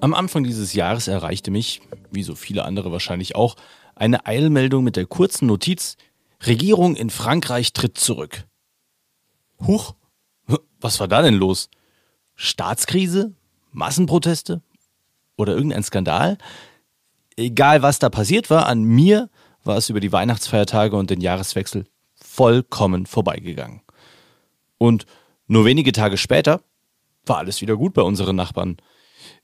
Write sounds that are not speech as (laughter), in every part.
Am Anfang dieses Jahres erreichte mich, wie so viele andere wahrscheinlich auch, eine Eilmeldung mit der kurzen Notiz, Regierung in Frankreich tritt zurück. Huch, was war da denn los? Staatskrise? Massenproteste? Oder irgendein Skandal? Egal was da passiert war, an mir war es über die Weihnachtsfeiertage und den Jahreswechsel vollkommen vorbeigegangen. Und nur wenige Tage später war alles wieder gut bei unseren Nachbarn.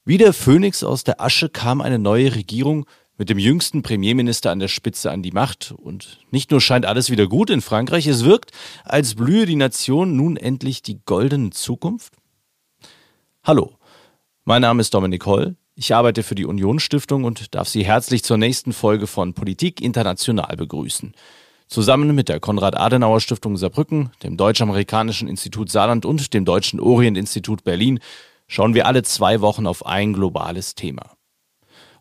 Wie der Phönix aus der Asche kam eine neue Regierung mit dem jüngsten Premierminister an der Spitze an die Macht. Und nicht nur scheint alles wieder gut in Frankreich, es wirkt, als blühe die Nation nun endlich die goldene Zukunft. Hallo, mein Name ist Dominik Holl. Ich arbeite für die Union Stiftung und darf Sie herzlich zur nächsten Folge von Politik International begrüßen. Zusammen mit der Konrad-Adenauer-Stiftung Saarbrücken, dem Deutsch-Amerikanischen Institut Saarland und dem Deutschen Orient-Institut Berlin schauen wir alle zwei Wochen auf ein globales Thema.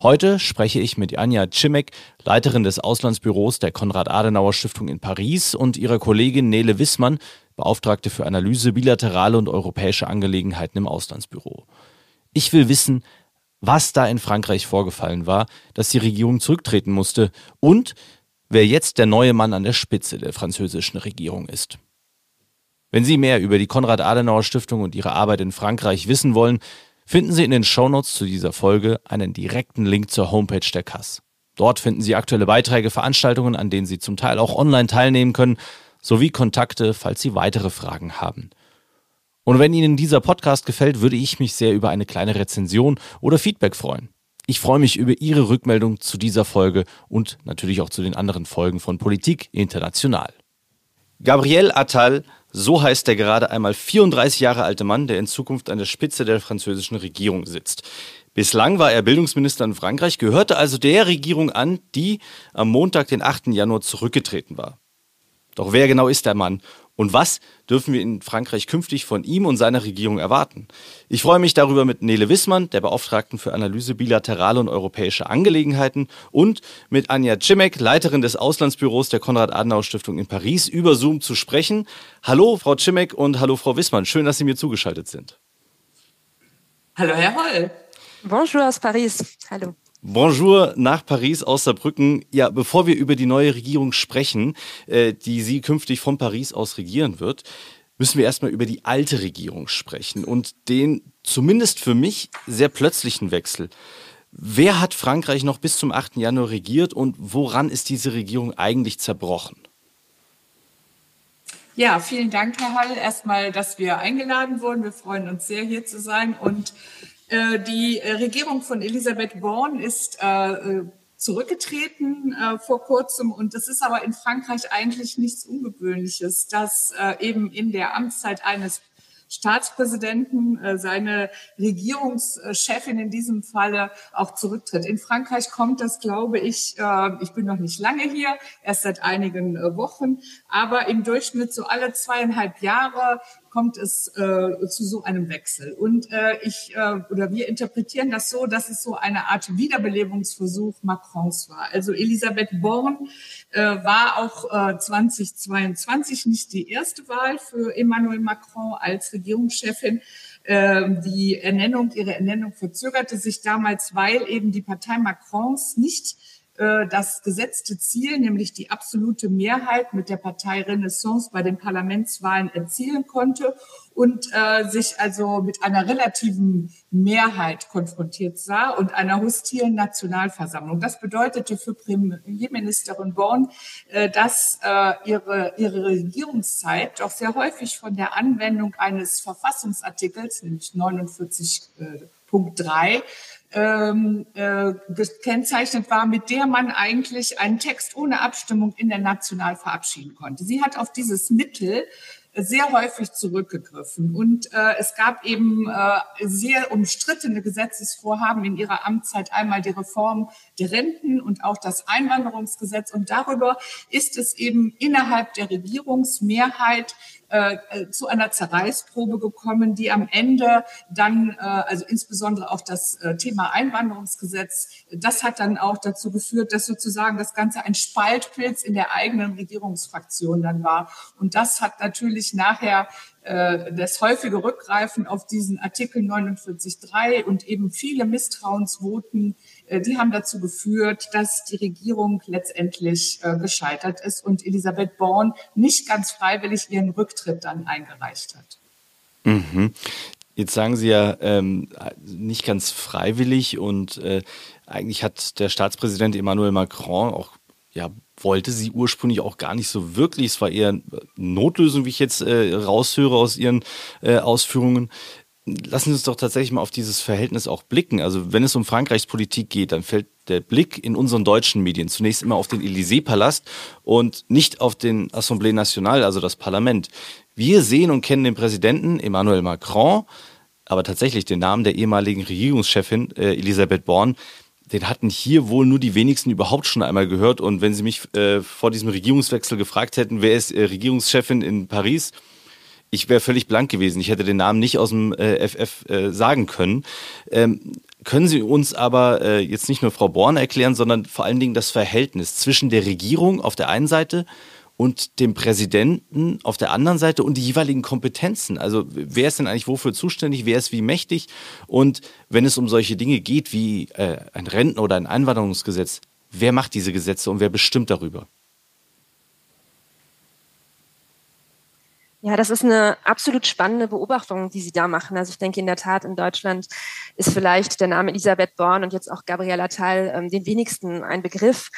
Heute spreche ich mit Anja Cimek, Leiterin des Auslandsbüros der Konrad-Adenauer-Stiftung in Paris und ihrer Kollegin Nele Wissmann, Beauftragte für Analyse bilaterale und europäische Angelegenheiten im Auslandsbüro. Ich will wissen, was da in Frankreich vorgefallen war, dass die Regierung zurücktreten musste und wer jetzt der neue Mann an der Spitze der französischen Regierung ist. Wenn Sie mehr über die Konrad-Adenauer-Stiftung und ihre Arbeit in Frankreich wissen wollen, finden Sie in den Shownotes zu dieser Folge einen direkten Link zur Homepage der KAS. Dort finden Sie aktuelle Beiträge, Veranstaltungen, an denen Sie zum Teil auch online teilnehmen können, sowie Kontakte, falls Sie weitere Fragen haben. Und wenn Ihnen dieser Podcast gefällt, würde ich mich sehr über eine kleine Rezension oder Feedback freuen. Ich freue mich über Ihre Rückmeldung zu dieser Folge und natürlich auch zu den anderen Folgen von Politik International. Gabriel Attal, so heißt der gerade einmal 34 Jahre alte Mann, der in Zukunft an der Spitze der französischen Regierung sitzt. Bislang war er Bildungsminister in Frankreich, gehörte also der Regierung an, die am Montag, den 8. Januar, zurückgetreten war. Doch wer genau ist der Mann und was dürfen wir in Frankreich künftig von ihm und seiner Regierung erwarten? Ich freue mich darüber mit Nele Wissmann, der Beauftragten für Analyse bilaterale und europäische Angelegenheiten, und mit Anja Cimek, Leiterin des Auslandsbüros der Konrad-Adenauer-Stiftung in Paris, über Zoom zu sprechen. Hallo, Frau Cimek und hallo, Frau Wissmann. Schön, dass Sie mir zugeschaltet sind. Hallo, Herr Holl. Bonjour aus Paris. Hallo. Bonjour nach Paris aus Saarbrücken. Ja, bevor wir über die neue Regierung sprechen, äh, die Sie künftig von Paris aus regieren wird, müssen wir erstmal über die alte Regierung sprechen und den zumindest für mich sehr plötzlichen Wechsel. Wer hat Frankreich noch bis zum 8. Januar regiert und woran ist diese Regierung eigentlich zerbrochen? Ja, vielen Dank, Herr Hall. Erstmal, dass wir eingeladen wurden. Wir freuen uns sehr, hier zu sein. Und äh, die äh, Regierung von Elisabeth Born ist äh, zurückgetreten vor kurzem und das ist aber in Frankreich eigentlich nichts Ungewöhnliches, dass eben in der Amtszeit eines Staatspräsidenten, seine Regierungschefin in diesem Falle auch zurücktritt. In Frankreich kommt das, glaube ich, ich bin noch nicht lange hier, erst seit einigen Wochen, aber im Durchschnitt so alle zweieinhalb Jahre kommt es äh, zu so einem Wechsel. Und äh, ich äh, oder wir interpretieren das so, dass es so eine Art Wiederbelebungsversuch Macrons war. Also Elisabeth Born äh, war auch äh, 2022 nicht die erste Wahl für Emmanuel Macron als Regierungschefin. Äh, die Ernennung, ihre Ernennung verzögerte sich damals, weil eben die Partei Macrons nicht das gesetzte Ziel, nämlich die absolute Mehrheit mit der Partei Renaissance bei den Parlamentswahlen erzielen konnte und äh, sich also mit einer relativen Mehrheit konfrontiert sah und einer hostilen Nationalversammlung. Das bedeutete für Premierministerin Born, äh, dass äh, ihre, ihre Regierungszeit doch sehr häufig von der Anwendung eines Verfassungsartikels, nämlich 49.3, ähm, äh, gekennzeichnet war, mit der man eigentlich einen Text ohne Abstimmung in der National verabschieden konnte. Sie hat auf dieses Mittel sehr häufig zurückgegriffen. Und äh, es gab eben äh, sehr umstrittene Gesetzesvorhaben in ihrer Amtszeit. Einmal die Reform der Renten und auch das Einwanderungsgesetz. Und darüber ist es eben innerhalb der Regierungsmehrheit äh, äh, zu einer Zerreißprobe gekommen, die am Ende dann, äh, also insbesondere auch das äh, Thema Einwanderungsgesetz, das hat dann auch dazu geführt, dass sozusagen das Ganze ein Spaltpilz in der eigenen Regierungsfraktion dann war. Und das hat natürlich nachher äh, das häufige Rückgreifen auf diesen Artikel 49.3 und eben viele Misstrauensvoten, die haben dazu geführt, dass die Regierung letztendlich äh, gescheitert ist und Elisabeth Born nicht ganz freiwillig ihren Rücktritt dann eingereicht hat. Mhm. Jetzt sagen Sie ja ähm, nicht ganz freiwillig und äh, eigentlich hat der Staatspräsident Emmanuel Macron auch ja wollte sie ursprünglich auch gar nicht so wirklich. Es war eher Notlösung, wie ich jetzt äh, raushöre aus Ihren äh, Ausführungen. Lassen Sie uns doch tatsächlich mal auf dieses Verhältnis auch blicken. Also wenn es um Frankreichs Politik geht, dann fällt der Blick in unseren deutschen Medien zunächst immer auf den Élysée-Palast und nicht auf den Assemblée Nationale, also das Parlament. Wir sehen und kennen den Präsidenten Emmanuel Macron, aber tatsächlich den Namen der ehemaligen Regierungschefin äh, Elisabeth Born, den hatten hier wohl nur die wenigsten überhaupt schon einmal gehört. Und wenn Sie mich äh, vor diesem Regierungswechsel gefragt hätten, wer ist äh, Regierungschefin in Paris, ich wäre völlig blank gewesen. Ich hätte den Namen nicht aus dem äh, FF äh, sagen können. Ähm, können Sie uns aber äh, jetzt nicht nur Frau Born erklären, sondern vor allen Dingen das Verhältnis zwischen der Regierung auf der einen Seite und dem Präsidenten auf der anderen Seite und die jeweiligen Kompetenzen. Also wer ist denn eigentlich wofür zuständig, wer ist wie mächtig? Und wenn es um solche Dinge geht wie äh, ein Renten- oder ein Einwanderungsgesetz, wer macht diese Gesetze und wer bestimmt darüber? Ja, das ist eine absolut spannende Beobachtung, die Sie da machen. Also ich denke in der Tat, in Deutschland ist vielleicht der Name Elisabeth Born und jetzt auch Gabriela Teil ähm, den wenigsten ein Begriff.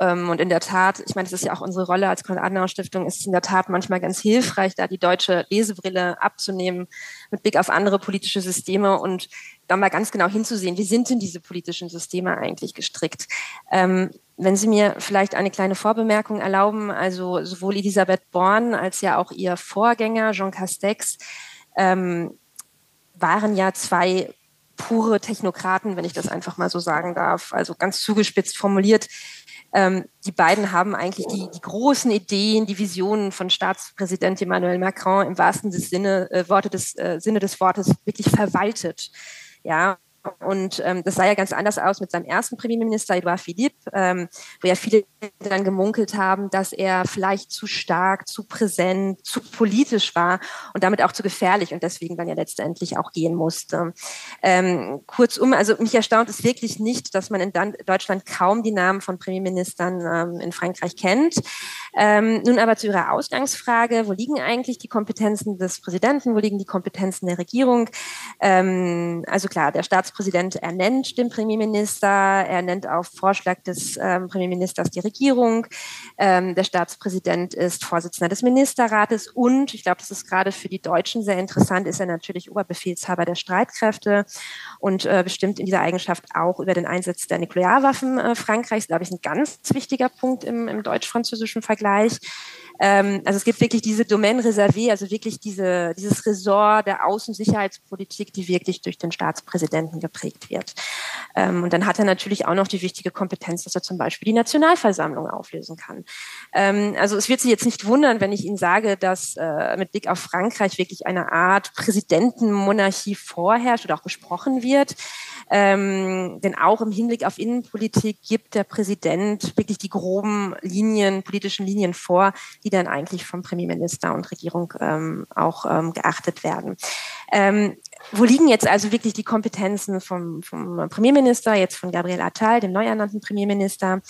Ähm, und in der Tat, ich meine, das ist ja auch unsere Rolle als Konrad-Adenauer-Stiftung, ist in der Tat manchmal ganz hilfreich, da die deutsche Lesebrille abzunehmen mit Blick auf andere politische Systeme und da mal ganz genau hinzusehen, wie sind denn diese politischen Systeme eigentlich gestrickt. Ähm, wenn Sie mir vielleicht eine kleine Vorbemerkung erlauben, also sowohl Elisabeth Born als ja auch ihr Vorgänger Jean Castex ähm, waren ja zwei pure Technokraten, wenn ich das einfach mal so sagen darf. Also ganz zugespitzt formuliert, ähm, die beiden haben eigentlich die, die, großen Ideen, die Visionen von Staatspräsident Emmanuel Macron im wahrsten Sinne, äh, Worte des, äh, Sinne des Wortes wirklich verwaltet. Ja, und ähm, das sah ja ganz anders aus mit seinem ersten Premierminister, Edouard Philippe, ähm, wo ja viele dann gemunkelt haben, dass er vielleicht zu stark, zu präsent, zu politisch war und damit auch zu gefährlich und deswegen dann ja letztendlich auch gehen musste. Ähm, kurzum, also mich erstaunt es wirklich nicht, dass man in Deutschland kaum die Namen von Premierministern ähm, in Frankreich kennt. Ähm, nun aber zu Ihrer Ausgangsfrage, wo liegen eigentlich die Kompetenzen des Präsidenten, wo liegen die Kompetenzen der Regierung? Ähm, also klar, der Staats Staatspräsident ernennt den Premierminister, er nennt auf Vorschlag des ähm, Premierministers die Regierung. Ähm, der Staatspräsident ist Vorsitzender des Ministerrates und, ich glaube, das ist gerade für die Deutschen sehr interessant, ist er natürlich Oberbefehlshaber der Streitkräfte und äh, bestimmt in dieser Eigenschaft auch über den Einsatz der Nuklearwaffen äh, Frankreichs, glaube ich, ein ganz wichtiger Punkt im, im deutsch-französischen Vergleich. Ähm, also es gibt wirklich diese Domaine reservée, also wirklich diese, dieses Ressort der Außensicherheitspolitik, die wirklich durch den Staatspräsidenten geprägt wird. Ähm, und dann hat er natürlich auch noch die wichtige Kompetenz, dass er zum Beispiel die Nationalversammlung auflösen kann. Ähm, also es wird Sie jetzt nicht wundern, wenn ich Ihnen sage, dass äh, mit Blick auf Frankreich wirklich eine Art Präsidentenmonarchie vorherrscht oder auch gesprochen wird. Ähm, denn auch im Hinblick auf Innenpolitik gibt der Präsident wirklich die groben Linien, politischen Linien vor, die dann eigentlich vom Premierminister und Regierung ähm, auch ähm, geachtet werden. Ähm, wo liegen jetzt also wirklich die Kompetenzen vom, vom Premierminister, jetzt von Gabriel Attal, dem neu ernannten Premierminister?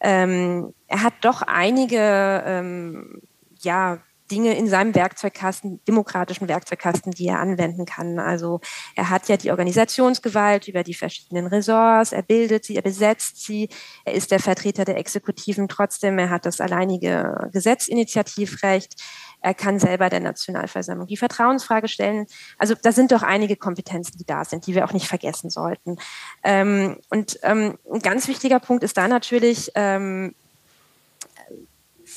Ähm, er hat doch einige ähm, ja, Dinge in seinem Werkzeugkasten, demokratischen Werkzeugkasten, die er anwenden kann. Also er hat ja die Organisationsgewalt über die verschiedenen Ressorts, er bildet sie, er besetzt sie, er ist der Vertreter der Exekutiven trotzdem, er hat das alleinige Gesetzinitiativrecht, er kann selber der Nationalversammlung die Vertrauensfrage stellen. Also da sind doch einige Kompetenzen, die da sind, die wir auch nicht vergessen sollten. Ähm, und ähm, ein ganz wichtiger Punkt ist da natürlich, ähm,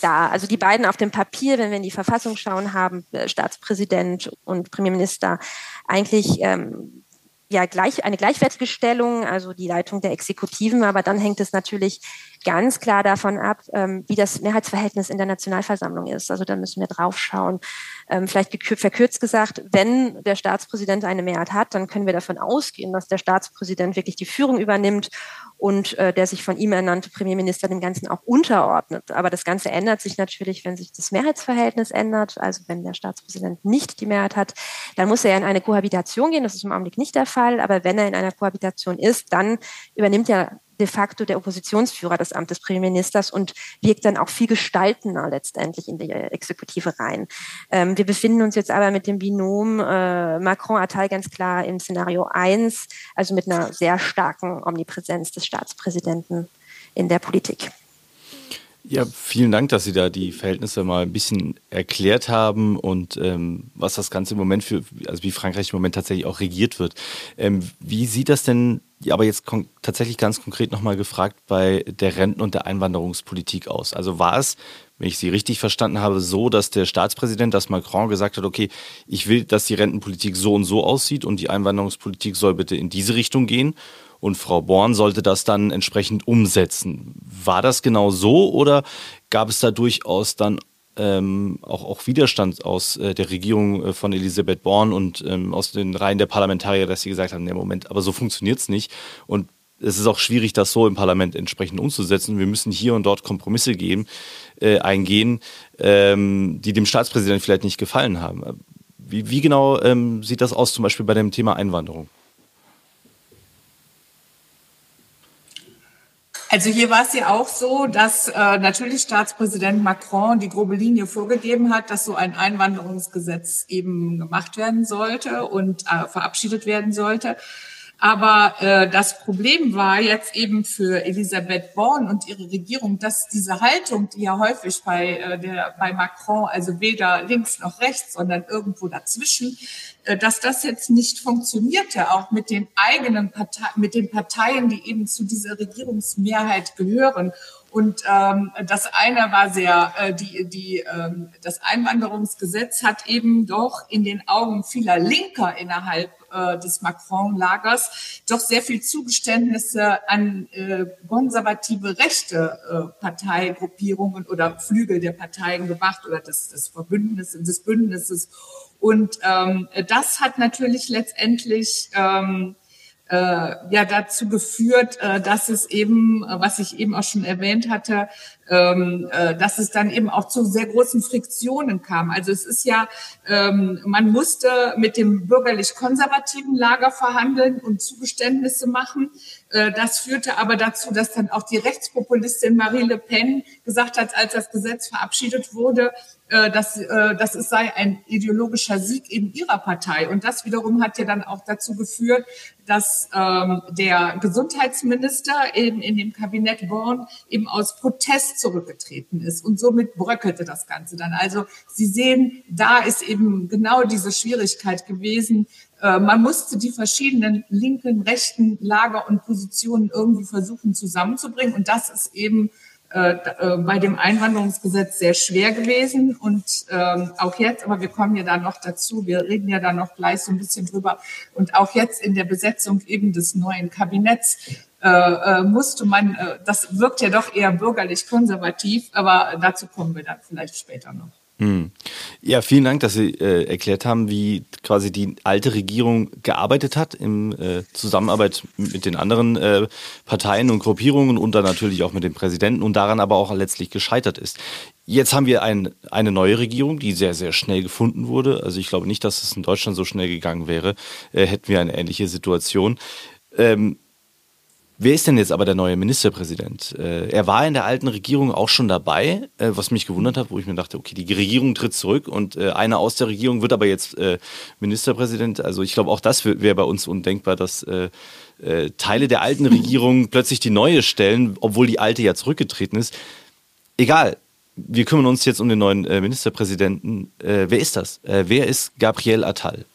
da. Also die beiden auf dem Papier, wenn wir in die Verfassung schauen, haben äh, Staatspräsident und Premierminister eigentlich ähm, ja gleich eine gleichwertige Stellung, also die Leitung der Exekutiven, aber dann hängt es natürlich ganz klar davon ab, ähm, wie das Mehrheitsverhältnis in der Nationalversammlung ist. Also da müssen wir drauf schauen. Ähm, vielleicht verkürzt gesagt, wenn der Staatspräsident eine Mehrheit hat, dann können wir davon ausgehen, dass der Staatspräsident wirklich die Führung übernimmt und äh, der sich von ihm ernannte Premierminister dem Ganzen auch unterordnet. Aber das Ganze ändert sich natürlich, wenn sich das Mehrheitsverhältnis ändert. Also wenn der Staatspräsident nicht die Mehrheit hat, dann muss er in eine Kohabitation gehen. Das ist im Augenblick nicht der Fall. Aber wenn er in einer Kohabitation ist, dann übernimmt ja de facto der Oppositionsführer des Amtes Premierministers und wirkt dann auch viel gestaltender letztendlich in die Exekutive rein. Ähm, wir befinden uns jetzt aber mit dem Binom äh, Macron-Attal ganz klar im Szenario 1, also mit einer sehr starken Omnipräsenz des Staatspräsidenten in der Politik. Ja, vielen Dank, dass Sie da die Verhältnisse mal ein bisschen erklärt haben und ähm, was das Ganze im Moment für, also wie Frankreich im Moment tatsächlich auch regiert wird. Ähm, wie sieht das denn, aber jetzt tatsächlich ganz konkret nochmal gefragt, bei der Renten- und der Einwanderungspolitik aus? Also war es, wenn ich Sie richtig verstanden habe, so, dass der Staatspräsident, dass Macron gesagt hat, okay, ich will, dass die Rentenpolitik so und so aussieht und die Einwanderungspolitik soll bitte in diese Richtung gehen? Und Frau Born sollte das dann entsprechend umsetzen. War das genau so oder gab es da durchaus dann ähm, auch, auch Widerstand aus äh, der Regierung äh, von Elisabeth Born und ähm, aus den Reihen der Parlamentarier, dass sie gesagt haben, nee, Moment, aber so funktioniert es nicht. Und es ist auch schwierig, das so im Parlament entsprechend umzusetzen. Wir müssen hier und dort Kompromisse geben, äh, eingehen, ähm, die dem Staatspräsidenten vielleicht nicht gefallen haben. Wie, wie genau ähm, sieht das aus, zum Beispiel bei dem Thema Einwanderung? Also hier war es ja auch so, dass äh, natürlich Staatspräsident Macron die grobe Linie vorgegeben hat, dass so ein Einwanderungsgesetz eben gemacht werden sollte und äh, verabschiedet werden sollte. Aber äh, das Problem war jetzt eben für Elisabeth Born und ihre Regierung, dass diese Haltung, die ja häufig bei, äh, der, bei Macron, also weder links noch rechts, sondern irgendwo dazwischen, äh, dass das jetzt nicht funktionierte, auch mit den eigenen Parteien, mit den Parteien, die eben zu dieser Regierungsmehrheit gehören. Und ähm, das eine war sehr, äh, die, die, ähm, das Einwanderungsgesetz hat eben doch in den Augen vieler Linker innerhalb äh, des Macron-Lagers doch sehr viel Zugeständnisse an äh, konservative rechte äh, Parteigruppierungen oder Flügel der Parteien gemacht oder des, des Verbündnisses, des Bündnisses. Und ähm, das hat natürlich letztendlich ähm, äh, ja dazu geführt, äh, dass es eben, äh, was ich eben auch schon erwähnt hatte, ähm, äh, dass es dann eben auch zu sehr großen Friktionen kam. Also es ist ja, ähm, man musste mit dem bürgerlich-konservativen Lager verhandeln und Zugeständnisse machen. Äh, das führte aber dazu, dass dann auch die Rechtspopulistin Marie Le Pen gesagt hat, als das Gesetz verabschiedet wurde, äh, dass, äh, dass es sei ein ideologischer Sieg in ihrer Partei. Und das wiederum hat ja dann auch dazu geführt, dass ähm, der Gesundheitsminister eben in dem Kabinett Born eben aus Protest zurückgetreten ist. Und somit bröckelte das Ganze dann. Also Sie sehen, da ist eben genau diese Schwierigkeit gewesen. Äh, man musste die verschiedenen linken, rechten Lager und Positionen irgendwie versuchen zusammenzubringen. Und das ist eben äh, äh, bei dem Einwanderungsgesetz sehr schwer gewesen und ähm, auch jetzt, aber wir kommen ja da noch dazu, wir reden ja da noch gleich so ein bisschen drüber und auch jetzt in der Besetzung eben des neuen Kabinetts äh, äh, musste man, äh, das wirkt ja doch eher bürgerlich konservativ, aber dazu kommen wir dann vielleicht später noch. Hm. Ja, vielen Dank, dass Sie äh, erklärt haben, wie quasi die alte Regierung gearbeitet hat in äh, Zusammenarbeit mit den anderen äh, Parteien und Gruppierungen und dann natürlich auch mit dem Präsidenten und daran aber auch letztlich gescheitert ist. Jetzt haben wir ein, eine neue Regierung, die sehr, sehr schnell gefunden wurde. Also ich glaube nicht, dass es in Deutschland so schnell gegangen wäre, äh, hätten wir eine ähnliche Situation. Ähm, Wer ist denn jetzt aber der neue Ministerpräsident? Äh, er war in der alten Regierung auch schon dabei, äh, was mich gewundert hat, wo ich mir dachte, okay, die Regierung tritt zurück und äh, einer aus der Regierung wird aber jetzt äh, Ministerpräsident. Also ich glaube, auch das wäre bei uns undenkbar, dass äh, äh, Teile der alten (laughs) Regierung plötzlich die neue stellen, obwohl die alte ja zurückgetreten ist. Egal. Wir kümmern uns jetzt um den neuen Ministerpräsidenten. wer ist das? wer ist Gabriel Attal?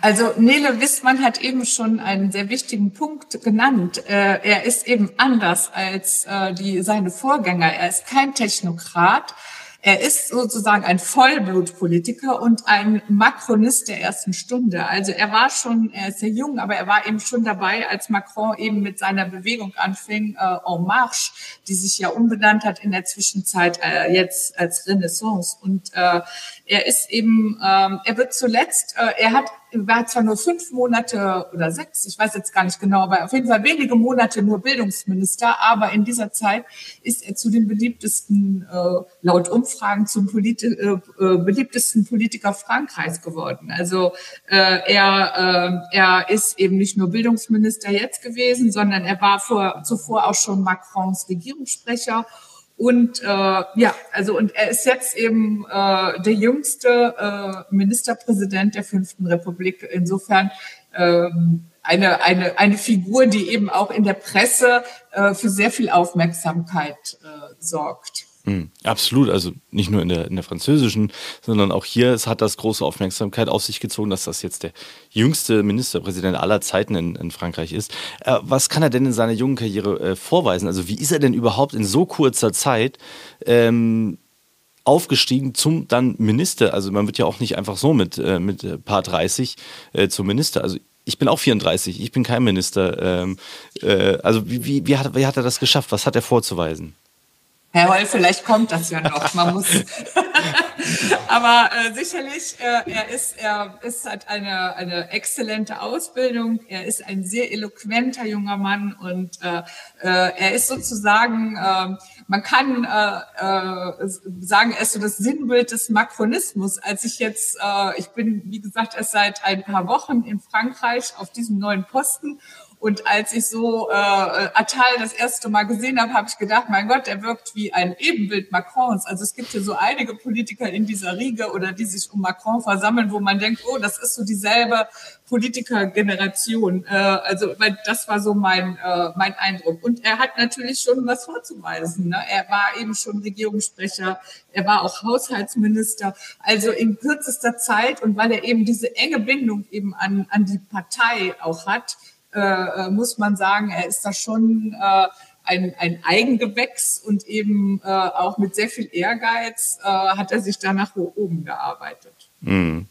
Also Nele Wissmann hat eben schon einen sehr wichtigen Punkt genannt. Äh, er ist eben anders als äh, die, seine Vorgänger. Er ist kein Technokrat. Er ist sozusagen ein Vollblutpolitiker und ein Macronist der ersten Stunde. Also er war schon, er ist sehr jung, aber er war eben schon dabei, als Macron eben mit seiner Bewegung anfing, äh, En Marche, die sich ja umbenannt hat in der Zwischenzeit äh, jetzt als Renaissance. Und äh, er ist eben, ähm, er wird zuletzt, äh, er hat war zwar nur fünf Monate oder sechs, ich weiß jetzt gar nicht genau, aber auf jeden Fall wenige Monate nur Bildungsminister, aber in dieser Zeit ist er zu den beliebtesten, äh, laut Umfragen zum Polit äh, äh, beliebtesten Politiker Frankreichs geworden. Also äh, er, äh, er ist eben nicht nur Bildungsminister jetzt gewesen, sondern er war vor, zuvor auch schon Macrons Regierungssprecher und äh, ja, also und er ist jetzt eben äh, der jüngste äh, Ministerpräsident der fünften Republik. Insofern ähm, eine, eine, eine Figur, die eben auch in der Presse äh, für sehr viel Aufmerksamkeit äh, sorgt. Mhm, absolut, also nicht nur in der, in der französischen, sondern auch hier, es hat das große Aufmerksamkeit auf sich gezogen, dass das jetzt der jüngste Ministerpräsident aller Zeiten in, in Frankreich ist. Äh, was kann er denn in seiner jungen Karriere äh, vorweisen? Also wie ist er denn überhaupt in so kurzer Zeit ähm, aufgestiegen zum dann Minister? Also man wird ja auch nicht einfach so mit, äh, mit äh, paar 30 äh, zum Minister. Also ich bin auch 34, ich bin kein Minister. Ähm, äh, also wie, wie, wie, hat, wie hat er das geschafft? Was hat er vorzuweisen? Herr Holl, vielleicht kommt das ja noch. Man muss. (laughs) Aber äh, sicherlich, äh, er ist, er ist hat eine eine exzellente Ausbildung. Er ist ein sehr eloquenter junger Mann und äh, äh, er ist sozusagen, äh, man kann äh, äh, sagen, er ist so das Sinnbild des Makronismus. Als ich jetzt, äh, ich bin wie gesagt erst seit ein paar Wochen in Frankreich auf diesem neuen Posten und als ich so äh, Attal das erste Mal gesehen habe, habe ich gedacht, mein Gott, er wirkt wie ein Ebenbild Macrons. Also es gibt hier so einige Politiker in dieser Riege oder die sich um Macron versammeln, wo man denkt, oh, das ist so dieselbe Politikergeneration. Äh, also das war so mein, äh, mein Eindruck. Und er hat natürlich schon was vorzuweisen. Ne? Er war eben schon Regierungssprecher, er war auch Haushaltsminister. Also in kürzester Zeit und weil er eben diese enge Bindung eben an, an die Partei auch hat, äh, äh, muss man sagen, er ist da schon äh, ein, ein Eigengewächs und eben äh, auch mit sehr viel Ehrgeiz äh, hat er sich da nach oben gearbeitet. Mhm.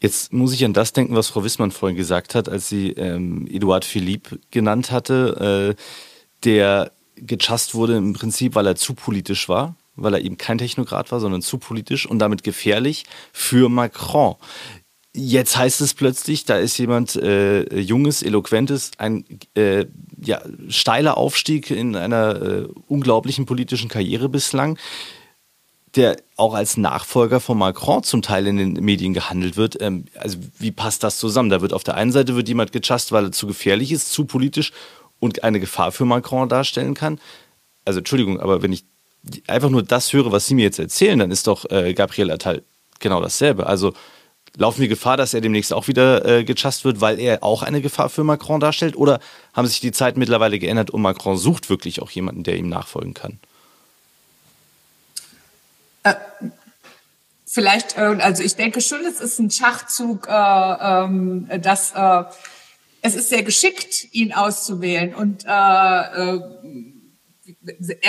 Jetzt muss ich an das denken, was Frau Wissmann vorhin gesagt hat, als sie ähm, Eduard Philippe genannt hatte, äh, der gechast wurde im Prinzip, weil er zu politisch war, weil er eben kein Technokrat war, sondern zu politisch und damit gefährlich für Macron. Jetzt heißt es plötzlich, da ist jemand äh, junges, eloquentes, ein äh, ja, steiler Aufstieg in einer äh, unglaublichen politischen Karriere bislang, der auch als Nachfolger von Macron zum Teil in den Medien gehandelt wird. Ähm, also wie passt das zusammen? Da wird auf der einen Seite wird jemand gechast, weil er zu gefährlich ist, zu politisch und eine Gefahr für Macron darstellen kann. Also Entschuldigung, aber wenn ich einfach nur das höre, was Sie mir jetzt erzählen, dann ist doch äh, Gabriel Attal genau dasselbe. Also Laufen wir Gefahr, dass er demnächst auch wieder äh, gechast wird, weil er auch eine Gefahr für Macron darstellt? Oder haben sich die Zeiten mittlerweile geändert und Macron sucht wirklich auch jemanden, der ihm nachfolgen kann? Äh, vielleicht, äh, also ich denke schon, es ist ein Schachzug, äh, ähm, dass äh, es ist sehr geschickt, ihn auszuwählen. Und äh,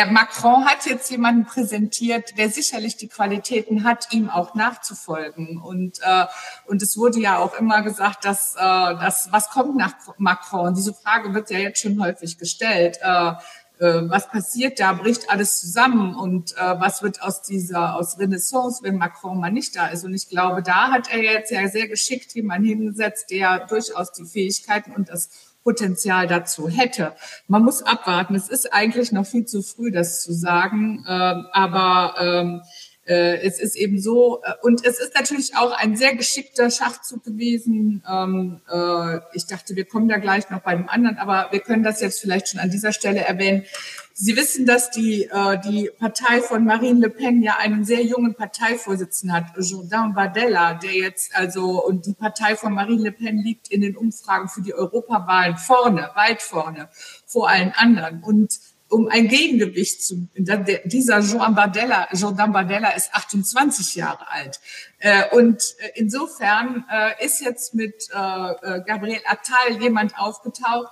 Macron hat jetzt jemanden präsentiert, der sicherlich die Qualitäten hat, ihm auch nachzufolgen. Und, äh, und es wurde ja auch immer gesagt, dass, äh, dass was kommt nach Macron? Diese Frage wird ja jetzt schon häufig gestellt. Äh, äh, was passiert da? Bricht alles zusammen? Und äh, was wird aus dieser, aus Renaissance, wenn Macron mal nicht da ist? Und ich glaube, da hat er jetzt ja sehr geschickt jemanden hingesetzt, der durchaus die Fähigkeiten und das Potenzial dazu hätte. Man muss abwarten. Es ist eigentlich noch viel zu früh, das zu sagen. Ähm, aber ähm, äh, es ist eben so, äh, und es ist natürlich auch ein sehr geschickter Schachzug gewesen. Ähm, äh, ich dachte, wir kommen da gleich noch bei dem anderen, aber wir können das jetzt vielleicht schon an dieser Stelle erwähnen. Sie wissen, dass die, äh, die Partei von Marine Le Pen ja einen sehr jungen Parteivorsitzenden hat, Jourdain Bardella, der jetzt also, und die Partei von Marine Le Pen liegt in den Umfragen für die Europawahlen vorne, weit vorne, vor allen anderen. Und um ein Gegengewicht zu, dieser Jean Bardella, Jordan Bardella ist 28 Jahre alt. Äh, und äh, insofern äh, ist jetzt mit Gabriel Attal jemand aufgetaucht,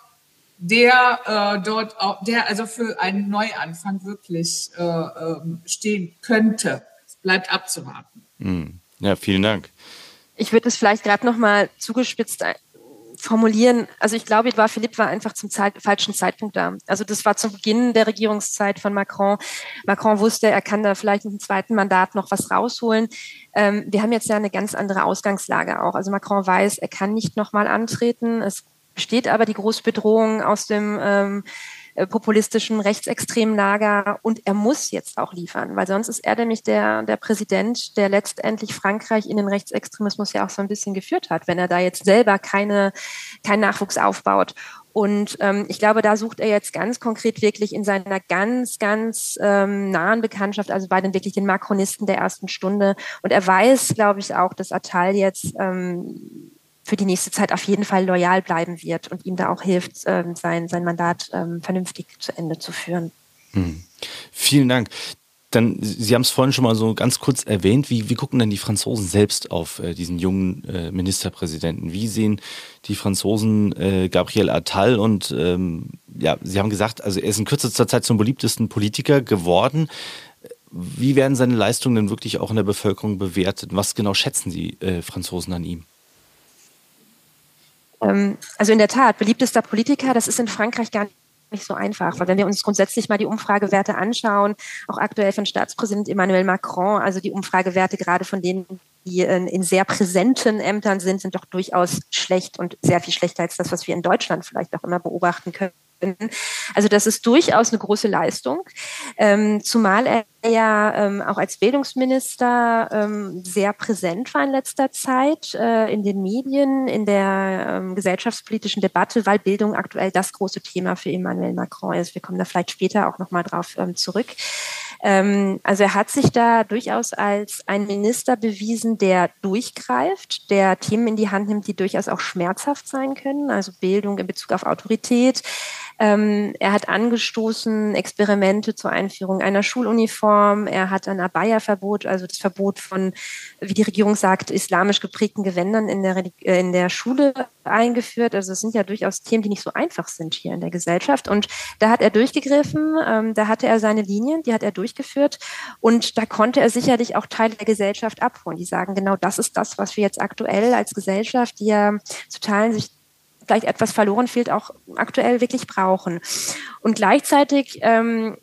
der äh, dort auch, der also für einen Neuanfang wirklich äh, ähm, stehen könnte. Es bleibt abzuwarten. Hm. Ja, vielen Dank. Ich würde es vielleicht gerade noch mal zugespitzt formulieren. Also ich glaube, war Philipp war einfach zum Zeit, falschen Zeitpunkt da. Also das war zum Beginn der Regierungszeit von Macron. Macron wusste, er kann da vielleicht mit dem zweiten Mandat noch was rausholen. Ähm, wir haben jetzt ja eine ganz andere Ausgangslage auch. Also Macron weiß, er kann nicht noch mal antreten. Es besteht aber die große Bedrohung aus dem ähm, äh, populistischen rechtsextremen Lager und er muss jetzt auch liefern, weil sonst ist er nämlich der, der Präsident, der letztendlich Frankreich in den Rechtsextremismus ja auch so ein bisschen geführt hat, wenn er da jetzt selber keine, keinen Nachwuchs aufbaut. Und ähm, ich glaube, da sucht er jetzt ganz konkret wirklich in seiner ganz, ganz ähm, nahen Bekanntschaft, also bei den wirklich den Makronisten der ersten Stunde. Und er weiß, glaube ich, auch, dass Attal jetzt ähm, für die nächste Zeit auf jeden Fall loyal bleiben wird und ihm da auch hilft, ähm, sein, sein Mandat ähm, vernünftig zu Ende zu führen. Hm. Vielen Dank. Dann, Sie haben es vorhin schon mal so ganz kurz erwähnt. Wie, wie gucken denn die Franzosen selbst auf äh, diesen jungen äh, Ministerpräsidenten? Wie sehen die Franzosen äh, Gabriel Attal? Und ähm, ja, Sie haben gesagt, also er ist in kürzester Zeit zum beliebtesten Politiker geworden. Wie werden seine Leistungen denn wirklich auch in der Bevölkerung bewertet? Was genau schätzen Sie äh, Franzosen an ihm? Ähm, also in der Tat, beliebtester Politiker, das ist in Frankreich gar nicht so einfach, weil wenn wir uns grundsätzlich mal die Umfragewerte anschauen, auch aktuell von Staatspräsident Emmanuel Macron, also die Umfragewerte gerade von denen, die in, in, sehr präsenten Ämtern sind, sind doch durchaus schlecht und sehr viel schlechter als das, was wir in Deutschland vielleicht auch immer beobachten können. Also das ist durchaus eine große Leistung, ähm, zumal er ja ähm, auch als Bildungsminister ähm, sehr präsent war in letzter Zeit äh, in den Medien, in der ähm, gesellschaftspolitischen Debatte, weil Bildung aktuell das große Thema für Emmanuel Macron ist. Wir kommen da vielleicht später auch nochmal drauf ähm, zurück. Ähm, also er hat sich da durchaus als ein Minister bewiesen, der durchgreift, der Themen in die Hand nimmt, die durchaus auch schmerzhaft sein können, also Bildung in Bezug auf Autorität, ähm, er hat angestoßen Experimente zur Einführung einer Schuluniform. Er hat ein Abaya-Verbot, also das Verbot von, wie die Regierung sagt, islamisch geprägten Gewändern in der, äh, in der Schule eingeführt. Also es sind ja durchaus Themen, die nicht so einfach sind hier in der Gesellschaft. Und da hat er durchgegriffen, ähm, da hatte er seine Linien, die hat er durchgeführt. Und da konnte er sicherlich auch Teile der Gesellschaft abholen. Die sagen, genau das ist das, was wir jetzt aktuell als Gesellschaft, die ja zu Teilen sich vielleicht etwas verloren fehlt, auch aktuell wirklich brauchen. Und gleichzeitig ähm,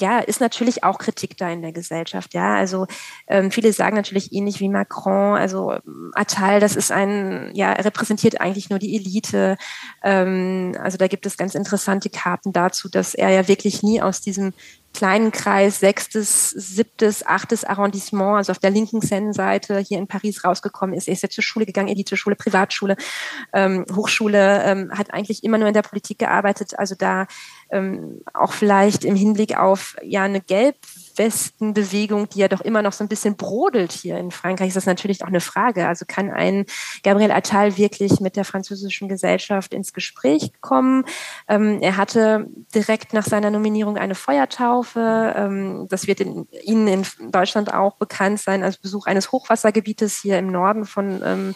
ja, ist natürlich auch Kritik da in der Gesellschaft. Ja, also ähm, viele sagen natürlich ähnlich wie Macron. Also ähm, Attal, das ist ein, ja, repräsentiert eigentlich nur die Elite. Ähm, also da gibt es ganz interessante Karten dazu, dass er ja wirklich nie aus diesem kleinen Kreis, sechstes, siebtes, achtes Arrondissement, also auf der linken Seine-Seite hier in Paris rausgekommen ist. Er ist ja zur Schule gegangen, Elite-Schule, Privatschule, ähm, Hochschule, ähm, hat eigentlich immer nur in der Politik gearbeitet. Also da ähm, auch vielleicht im Hinblick auf ja eine Gelb Westenbewegung, die ja doch immer noch so ein bisschen brodelt hier in Frankreich, ist das natürlich auch eine Frage. Also kann ein Gabriel Attal wirklich mit der französischen Gesellschaft ins Gespräch kommen? Ähm, er hatte direkt nach seiner Nominierung eine Feuertaufe. Ähm, das wird in, Ihnen in Deutschland auch bekannt sein als Besuch eines Hochwassergebietes hier im Norden von ähm,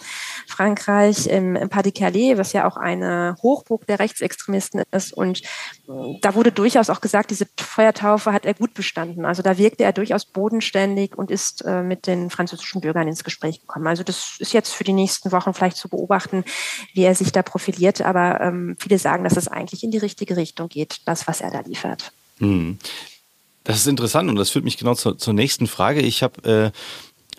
Frankreich, im, im Pas-de-Calais, was ja auch eine Hochburg der Rechtsextremisten ist. Und äh, da wurde durchaus auch gesagt, diese Feuertaufe hat er gut bestanden. Also da wirkte er durchaus bodenständig und ist äh, mit den französischen Bürgern ins Gespräch gekommen. Also das ist jetzt für die nächsten Wochen vielleicht zu beobachten, wie er sich da profiliert. Aber ähm, viele sagen, dass es eigentlich in die richtige Richtung geht, das, was er da liefert. Hm. Das ist interessant und das führt mich genau zur, zur nächsten Frage. Ich habe äh,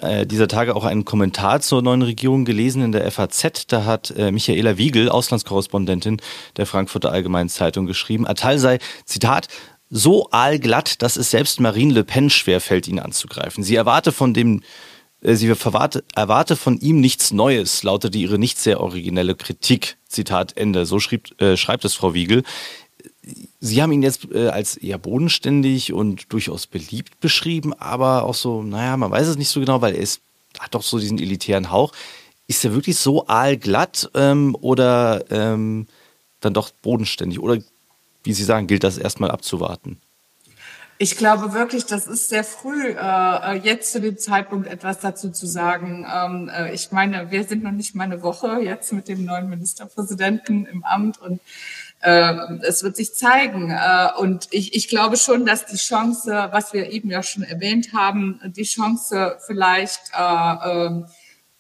äh, dieser Tage auch einen Kommentar zur neuen Regierung gelesen in der FAZ. Da hat äh, Michaela Wiegel, Auslandskorrespondentin der Frankfurter Allgemeinen Zeitung, geschrieben, Attal sei, Zitat, so aalglatt, dass es selbst Marine Le Pen schwerfällt, ihn anzugreifen. Sie erwarte von dem äh, Sie erwarte, erwarte von ihm nichts Neues, lautete ihre nicht sehr originelle Kritik. Zitat Ende. So schrieb, äh, schreibt es Frau Wiegel. Sie haben ihn jetzt äh, als eher bodenständig und durchaus beliebt beschrieben, aber auch so, naja, man weiß es nicht so genau, weil er ist, hat doch so diesen elitären Hauch. Ist er wirklich so aalglatt ähm, oder ähm, dann doch bodenständig? Oder wie Sie sagen, gilt das erstmal abzuwarten? Ich glaube wirklich, das ist sehr früh, äh, jetzt zu dem Zeitpunkt etwas dazu zu sagen. Ähm, äh, ich meine, wir sind noch nicht mal eine Woche jetzt mit dem neuen Ministerpräsidenten im Amt und äh, es wird sich zeigen. Äh, und ich, ich glaube schon, dass die Chance, was wir eben ja schon erwähnt haben, die Chance vielleicht äh, äh,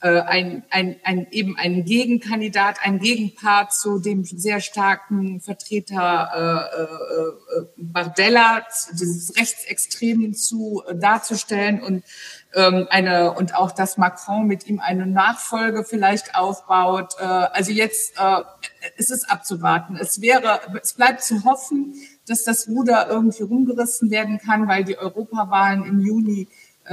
äh, ein, ein, ein, eben ein Gegenkandidat, ein Gegenpart zu dem sehr starken Vertreter äh, äh, Bardella, dieses Rechtsextremen zu äh, darzustellen und ähm, eine und auch, dass Macron mit ihm eine Nachfolge vielleicht aufbaut. Äh, also jetzt äh, es ist abzuwarten. Es wäre, es bleibt zu hoffen, dass das Ruder irgendwie rumgerissen werden kann, weil die Europawahlen im Juni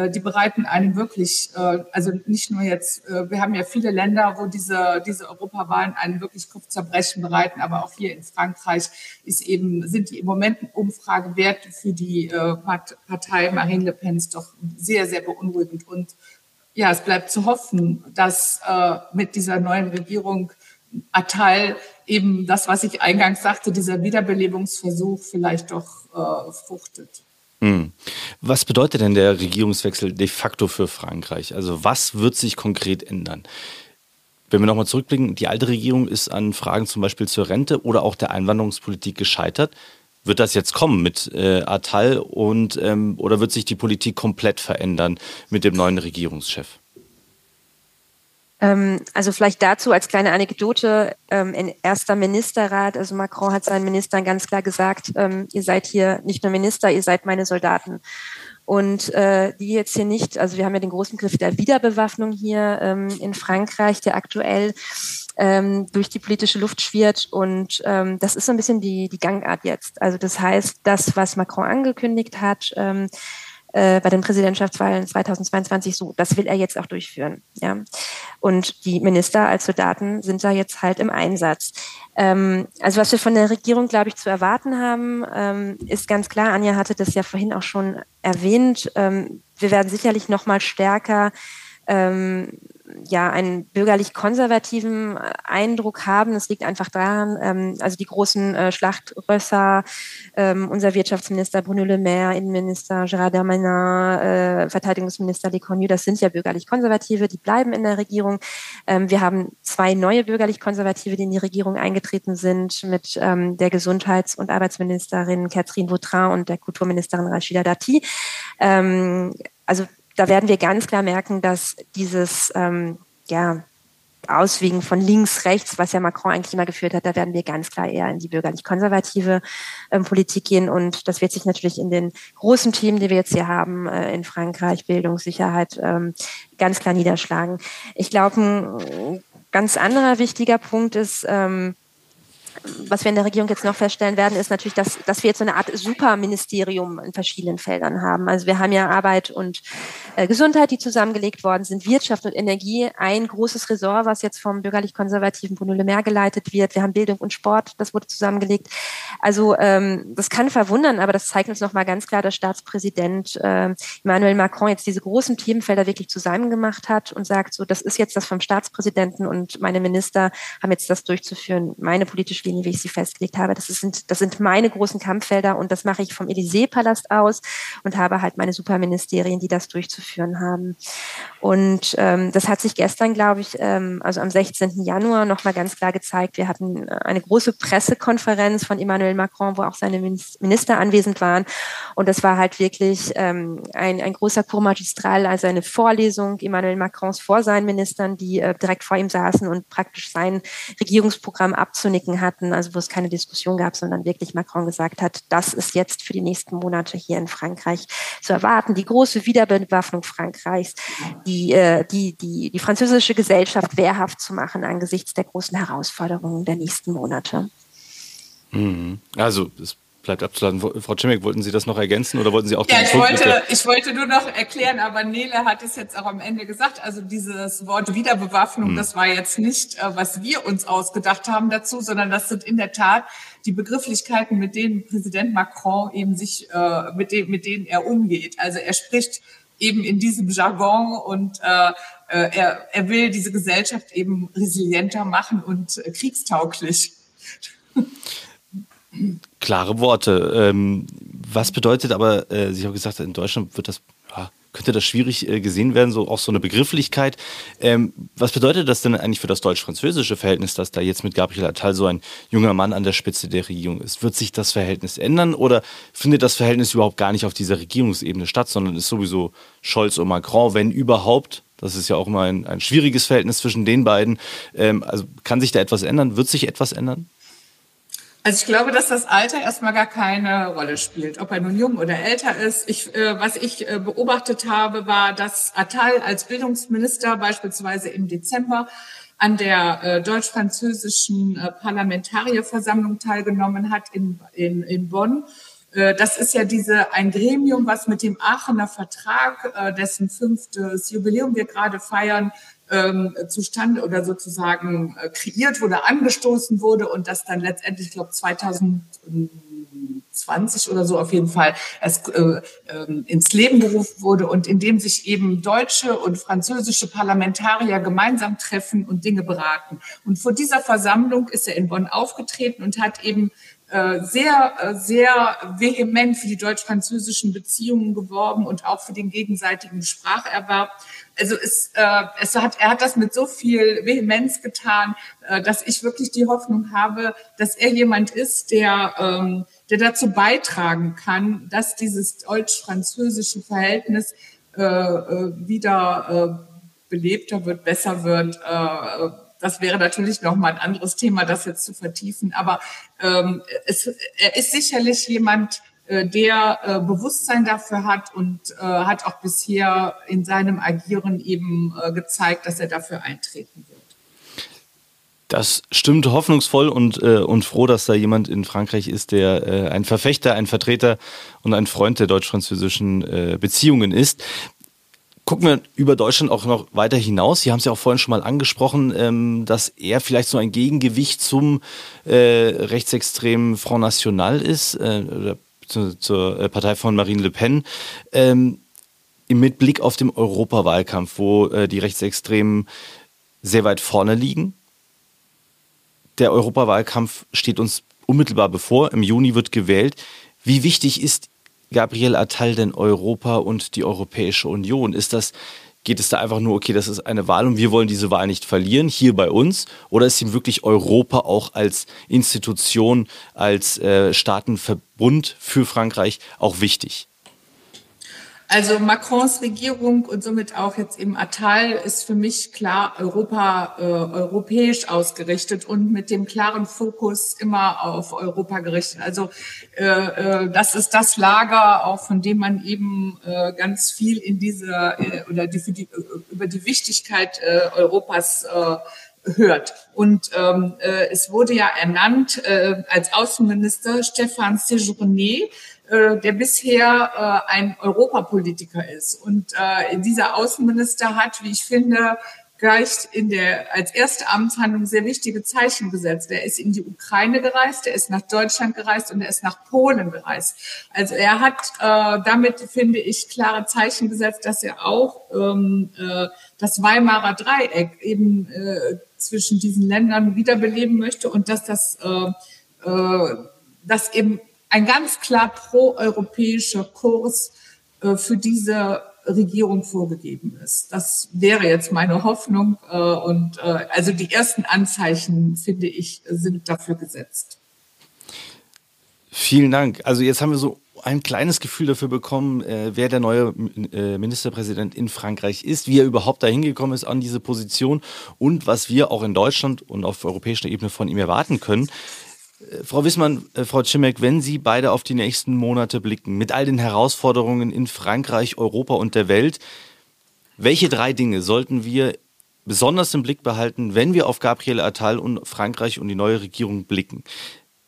die bereiten einen wirklich, äh, also nicht nur jetzt, äh, wir haben ja viele Länder, wo diese, diese Europawahlen einen wirklich Kopfzerbrechen bereiten, aber auch hier in Frankreich ist eben, sind die im Moment Umfragewerte für die Partei Marine Le Pen doch sehr, sehr beunruhigend. Und ja, es bleibt zu hoffen, dass mit dieser neuen Regierung Attal eben das, was ich eingangs sagte, dieser Wiederbelebungsversuch vielleicht doch fruchtet. Hm. Was bedeutet denn der Regierungswechsel de facto für Frankreich? Also was wird sich konkret ändern? Wenn wir nochmal zurückblicken, die alte Regierung ist an Fragen zum Beispiel zur Rente oder auch der Einwanderungspolitik gescheitert. Wird das jetzt kommen mit äh, Attal und ähm, oder wird sich die Politik komplett verändern mit dem neuen Regierungschef? Ähm, also vielleicht dazu als kleine Anekdote, ähm, erster Ministerrat, also Macron hat seinen Ministern ganz klar gesagt, ähm, ihr seid hier nicht nur Minister, ihr seid meine Soldaten. Und äh, die jetzt hier nicht, also wir haben ja den großen Griff der Wiederbewaffnung hier ähm, in Frankreich, der aktuell ähm, durch die politische Luft schwirrt. Und ähm, das ist so ein bisschen die, die Gangart jetzt. Also das heißt, das, was Macron angekündigt hat, ähm, äh, bei den Präsidentschaftswahlen 2022 so. Das will er jetzt auch durchführen. Ja. Und die Minister als Soldaten sind da jetzt halt im Einsatz. Ähm, also was wir von der Regierung, glaube ich, zu erwarten haben, ähm, ist ganz klar. Anja hatte das ja vorhin auch schon erwähnt. Ähm, wir werden sicherlich noch mal stärker ähm, ja einen bürgerlich-konservativen äh, Eindruck haben. Das liegt einfach daran, ähm, also die großen äh, Schlachtrösser, ähm, unser Wirtschaftsminister Bruno Le Maire, Innenminister Gérard Darmanin, äh, Verteidigungsminister Le Cornu, das sind ja bürgerlich-konservative, die bleiben in der Regierung. Ähm, wir haben zwei neue bürgerlich-konservative, die in die Regierung eingetreten sind, mit ähm, der Gesundheits- und Arbeitsministerin Catherine Vautrin und der Kulturministerin Rachida Dati. Ähm, also da werden wir ganz klar merken, dass dieses ähm, ja, Auswiegen von links, rechts, was ja Macron eigentlich immer geführt hat, da werden wir ganz klar eher in die bürgerlich-konservative ähm, Politik gehen. Und das wird sich natürlich in den großen Themen, die wir jetzt hier haben, äh, in Frankreich, Bildung, Sicherheit, ähm, ganz klar niederschlagen. Ich glaube, ein ganz anderer wichtiger Punkt ist, ähm, was wir in der Regierung jetzt noch feststellen werden, ist natürlich, dass, dass wir jetzt so eine Art Superministerium in verschiedenen Feldern haben. Also wir haben ja Arbeit und äh, Gesundheit, die zusammengelegt worden sind, Wirtschaft und Energie, ein großes Ressort, was jetzt vom bürgerlich-konservativen Bruno Le Maire geleitet wird. Wir haben Bildung und Sport, das wurde zusammengelegt. Also ähm, das kann verwundern, aber das zeigt uns nochmal ganz klar, dass Staatspräsident äh, Emmanuel Macron jetzt diese großen Themenfelder wirklich zusammen gemacht hat und sagt, so das ist jetzt das vom Staatspräsidenten und meine Minister haben jetzt das durchzuführen. Meine politische Linie, wie ich sie festgelegt habe. Das sind, das sind meine großen Kampffelder und das mache ich vom Élysée-Palast aus und habe halt meine Superministerien, die das durchzuführen haben. Und ähm, das hat sich gestern, glaube ich, ähm, also am 16. Januar nochmal ganz klar gezeigt. Wir hatten eine große Pressekonferenz von Emmanuel Macron, wo auch seine Minister anwesend waren. Und das war halt wirklich ähm, ein, ein großer Cours magistral, also eine Vorlesung Emmanuel Macrons vor seinen Ministern, die äh, direkt vor ihm saßen und praktisch sein Regierungsprogramm abzunicken hat hatten, also wo es keine Diskussion gab, sondern wirklich Macron gesagt hat, das ist jetzt für die nächsten Monate hier in Frankreich zu erwarten. Die große Wiederbewaffnung Frankreichs, die, äh, die, die, die französische Gesellschaft wehrhaft zu machen angesichts der großen Herausforderungen der nächsten Monate. Mhm. Also es bleibt abzuladen. Frau Cimik, wollten Sie das noch ergänzen oder wollten Sie auch Ja, ich wollte, ich wollte nur noch erklären, aber Nele hat es jetzt auch am Ende gesagt. Also dieses Wort Wiederbewaffnung, hm. das war jetzt nicht, äh, was wir uns ausgedacht haben dazu, sondern das sind in der Tat die Begrifflichkeiten, mit denen Präsident Macron eben sich, äh, mit, dem, mit denen er umgeht. Also er spricht eben in diesem Jargon und äh, äh er, er will diese Gesellschaft eben resilienter machen und kriegstauglich. (laughs) Klare Worte. Ähm, was bedeutet aber, äh, Sie haben gesagt, in Deutschland wird das ja, könnte das schwierig äh, gesehen werden, so auch so eine Begrifflichkeit. Ähm, was bedeutet das denn eigentlich für das deutsch-französische Verhältnis, dass da jetzt mit Gabriel Attal so ein junger Mann an der Spitze der Regierung ist? Wird sich das Verhältnis ändern oder findet das Verhältnis überhaupt gar nicht auf dieser Regierungsebene statt, sondern ist sowieso Scholz und Macron, wenn überhaupt? Das ist ja auch immer ein, ein schwieriges Verhältnis zwischen den beiden. Ähm, also kann sich da etwas ändern? Wird sich etwas ändern? Also ich glaube, dass das Alter erstmal gar keine Rolle spielt, ob er nun jung oder älter ist. Ich, äh, was ich äh, beobachtet habe, war, dass Attal als Bildungsminister beispielsweise im Dezember an der äh, deutsch-französischen äh, Parlamentarierversammlung teilgenommen hat in, in, in Bonn. Äh, das ist ja diese ein Gremium, was mit dem Aachener Vertrag, äh, dessen fünftes Jubiläum wir gerade feiern, ähm, zustande oder sozusagen äh, kreiert wurde, angestoßen wurde und das dann letztendlich, ich glaube 2020 oder so auf jeden Fall erst äh, äh, ins Leben gerufen wurde und in dem sich eben deutsche und französische Parlamentarier gemeinsam treffen und Dinge beraten. Und vor dieser Versammlung ist er in Bonn aufgetreten und hat eben äh, sehr, äh, sehr vehement für die deutsch-französischen Beziehungen geworben und auch für den gegenseitigen Spracherwerb. Also es, äh, es hat, er hat das mit so viel Vehemenz getan, äh, dass ich wirklich die Hoffnung habe, dass er jemand ist, der, ähm, der dazu beitragen kann, dass dieses deutsch-französische Verhältnis äh, äh, wieder äh, belebter wird, besser wird. Äh, das wäre natürlich noch mal ein anderes Thema, das jetzt zu vertiefen. Aber ähm, es, er ist sicherlich jemand, der äh, Bewusstsein dafür hat und äh, hat auch bisher in seinem Agieren eben äh, gezeigt, dass er dafür eintreten wird. Das stimmt hoffnungsvoll und, äh, und froh, dass da jemand in Frankreich ist, der äh, ein Verfechter, ein Vertreter und ein Freund der deutsch-französischen äh, Beziehungen ist. Gucken wir über Deutschland auch noch weiter hinaus. Sie haben es ja auch vorhin schon mal angesprochen, ähm, dass er vielleicht so ein Gegengewicht zum äh, rechtsextremen Front National ist, äh, oder zu, zur äh, Partei von Marine Le Pen. Ähm, mit Blick auf den Europawahlkampf, wo äh, die Rechtsextremen sehr weit vorne liegen. Der Europawahlkampf steht uns unmittelbar bevor. Im Juni wird gewählt. Wie wichtig ist Gabriel Attal denn Europa und die Europäische Union? Ist das, geht es da einfach nur, okay, das ist eine Wahl und wir wollen diese Wahl nicht verlieren, hier bei uns? Oder ist ihm wirklich Europa auch als Institution, als äh, Staatenverbund für Frankreich auch wichtig? Also Macrons Regierung und somit auch jetzt eben Attal ist für mich klar Europa äh, europäisch ausgerichtet und mit dem klaren Fokus immer auf Europa gerichtet. Also äh, äh, das ist das Lager, auch von dem man eben äh, ganz viel in dieser äh, oder die, die, äh, über die Wichtigkeit äh, Europas äh, hört. Und ähm, äh, es wurde ja ernannt äh, als Außenminister Stefan Séjourné, äh, der bisher äh, ein Europapolitiker ist. Und äh, dieser Außenminister hat, wie ich finde, gleich in der, als erste Amtshandlung sehr wichtige Zeichen gesetzt. Er ist in die Ukraine gereist, er ist nach Deutschland gereist und er ist nach Polen gereist. Also er hat äh, damit, finde ich, klare Zeichen gesetzt, dass er auch ähm, äh, das Weimarer Dreieck eben äh, zwischen diesen Ländern wiederbeleben möchte und dass das, äh, äh, dass eben ein ganz klar proeuropäischer Kurs äh, für diese Regierung vorgegeben ist. Das wäre jetzt meine Hoffnung. Äh, und äh, also die ersten Anzeichen, finde ich, sind dafür gesetzt. Vielen Dank. Also jetzt haben wir so ein kleines Gefühl dafür bekommen, wer der neue Ministerpräsident in Frankreich ist, wie er überhaupt dahin gekommen ist an diese Position und was wir auch in Deutschland und auf europäischer Ebene von ihm erwarten können. Äh, Frau Wissmann, äh, Frau Cimek, wenn Sie beide auf die nächsten Monate blicken, mit all den Herausforderungen in Frankreich, Europa und der Welt, welche drei Dinge sollten wir besonders im Blick behalten, wenn wir auf Gabriel Attal und Frankreich und die neue Regierung blicken?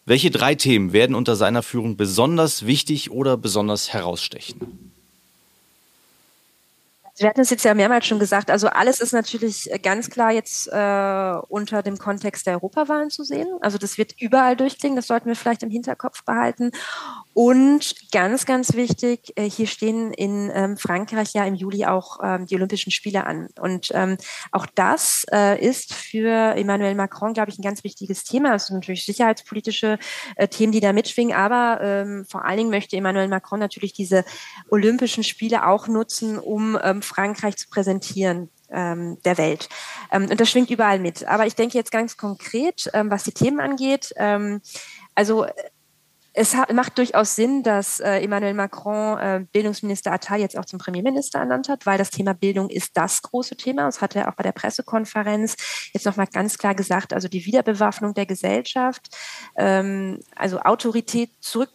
Welche drei Themen werden unter seiner Führung besonders wichtig oder besonders herausstechen? Wir hatten es jetzt ja mehrmals schon gesagt, also alles ist natürlich ganz klar jetzt äh, unter dem Kontext der Europawahlen zu sehen. Also das wird überall durchklingen, das sollten wir vielleicht im Hinterkopf behalten. Und ganz, ganz wichtig, äh, hier stehen in ähm, Frankreich ja im Juli auch ähm, die Olympischen Spiele an. Und ähm, auch das äh, ist für Emmanuel Macron, glaube ich, ein ganz wichtiges Thema. Es sind natürlich sicherheitspolitische äh, Themen, die da mitschwingen, aber vor allen Dingen möchte Emmanuel Macron natürlich diese Olympischen Spiele auch nutzen, um Frankreich zu präsentieren der Welt. Und das schwingt überall mit. Aber ich denke jetzt ganz konkret, was die Themen angeht. Also es macht durchaus Sinn, dass äh, Emmanuel Macron äh, Bildungsminister Attal jetzt auch zum Premierminister ernannt hat, weil das Thema Bildung ist das große Thema. Das hat er auch bei der Pressekonferenz jetzt nochmal ganz klar gesagt. Also die Wiederbewaffnung der Gesellschaft, ähm, also Autorität zurück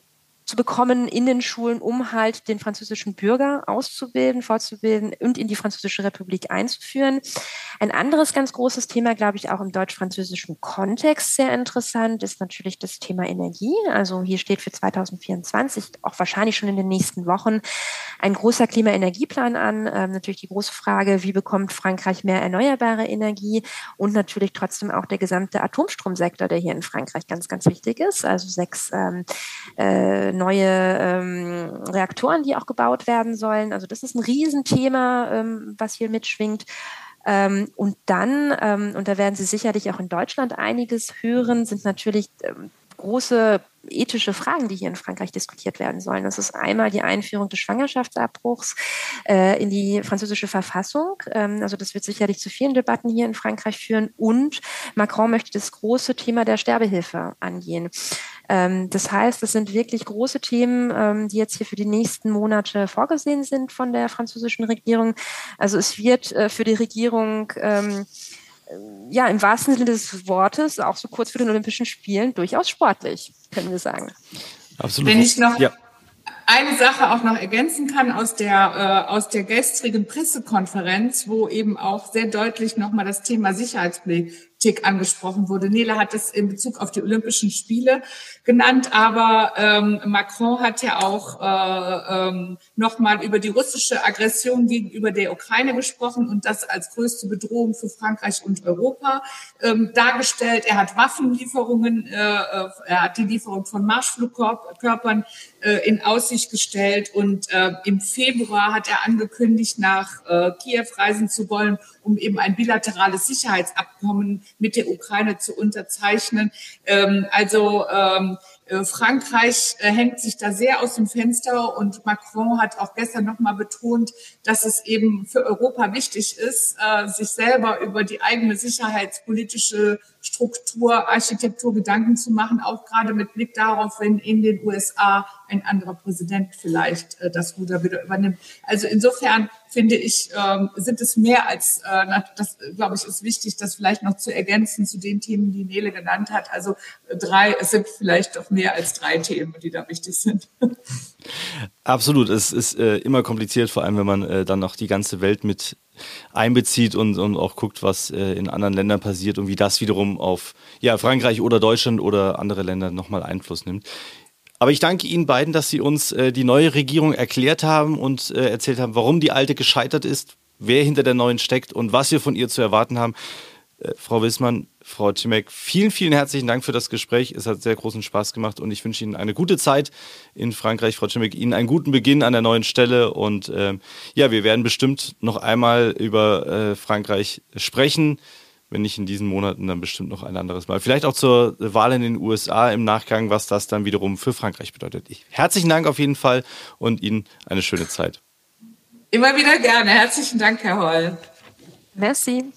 zu bekommen in den Schulen, um halt den französischen Bürger auszubilden, fortzubilden und in die Französische Republik einzuführen. Ein anderes ganz großes Thema, glaube ich, auch im deutsch-französischen Kontext sehr interessant, ist natürlich das Thema Energie. Also hier steht für 2024, auch wahrscheinlich schon in den nächsten Wochen, ein großer Klimaenergieplan an. Ähm, natürlich die große Frage, wie bekommt Frankreich mehr erneuerbare Energie und natürlich trotzdem auch der gesamte Atomstromsektor, der hier in Frankreich ganz, ganz wichtig ist. Also sechs ähm, äh, neue ähm, Reaktoren, die auch gebaut werden sollen. Also das ist ein Riesenthema, ähm, was hier mitschwingt. Ähm, und dann, ähm, und da werden Sie sicherlich auch in Deutschland einiges hören, sind natürlich ähm, große ethische Fragen, die hier in Frankreich diskutiert werden sollen. Das ist einmal die Einführung des Schwangerschaftsabbruchs äh, in die französische Verfassung. Ähm, also das wird sicherlich zu vielen Debatten hier in Frankreich führen. Und Macron möchte das große Thema der Sterbehilfe angehen. Ähm, das heißt, es sind wirklich große Themen, ähm, die jetzt hier für die nächsten Monate vorgesehen sind von der französischen Regierung. Also es wird äh, für die Regierung ähm, ja, im wahrsten Sinne des Wortes, auch so kurz vor den Olympischen Spielen, durchaus sportlich, können wir sagen. Absolut. Wenn ich noch ja. eine Sache auch noch ergänzen kann aus der, äh, aus der gestrigen Pressekonferenz, wo eben auch sehr deutlich nochmal das Thema Sicherheitspolitik Politik angesprochen wurde. Nele hat es in Bezug auf die Olympischen Spiele genannt, aber ähm, Macron hat ja auch äh, ähm, nochmal über die russische Aggression gegenüber der Ukraine gesprochen und das als größte Bedrohung für Frankreich und Europa ähm, dargestellt. Er hat Waffenlieferungen, äh, äh er hat die Lieferung von Marschflugkörpern äh, in Aussicht gestellt und äh, im Februar hat er angekündigt, nach äh, Kiew reisen zu wollen, um eben ein bilaterales Sicherheitsabkommen mit der Ukraine zu unterzeichnen. Ähm, also ähm, äh, Frankreich äh, hängt sich da sehr aus dem Fenster und Macron hat auch gestern nochmal betont, dass es eben für Europa wichtig ist, äh, sich selber über die eigene sicherheitspolitische Struktur, Architektur Gedanken zu machen, auch gerade mit Blick darauf, wenn in den USA ein anderer Präsident vielleicht das Ruder wieder übernimmt. Also insofern finde ich, ähm, sind es mehr als, das glaube ich, ist wichtig, das vielleicht noch zu ergänzen zu den Themen, die Nele genannt hat. Also drei, es sind vielleicht doch mehr als drei Themen, die da wichtig sind. (laughs) Absolut, es ist äh, immer kompliziert, vor allem wenn man äh, dann noch die ganze Welt mit einbezieht und, und auch guckt, was äh, in anderen Ländern passiert und wie das wiederum auf ja, Frankreich oder Deutschland oder andere Länder nochmal Einfluss nimmt. Aber ich danke Ihnen beiden, dass Sie uns äh, die neue Regierung erklärt haben und äh, erzählt haben, warum die alte gescheitert ist, wer hinter der neuen steckt und was wir von ihr zu erwarten haben. Äh, Frau Wissmann, Frau Cimek, vielen, vielen herzlichen Dank für das Gespräch. Es hat sehr großen Spaß gemacht und ich wünsche Ihnen eine gute Zeit in Frankreich. Frau Cimek, Ihnen einen guten Beginn an der neuen Stelle und ähm, ja, wir werden bestimmt noch einmal über äh, Frankreich sprechen. Wenn nicht in diesen Monaten, dann bestimmt noch ein anderes Mal. Vielleicht auch zur Wahl in den USA im Nachgang, was das dann wiederum für Frankreich bedeutet. Ich, herzlichen Dank auf jeden Fall und Ihnen eine schöne Zeit. Immer wieder gerne. Herzlichen Dank, Herr Holl. Merci.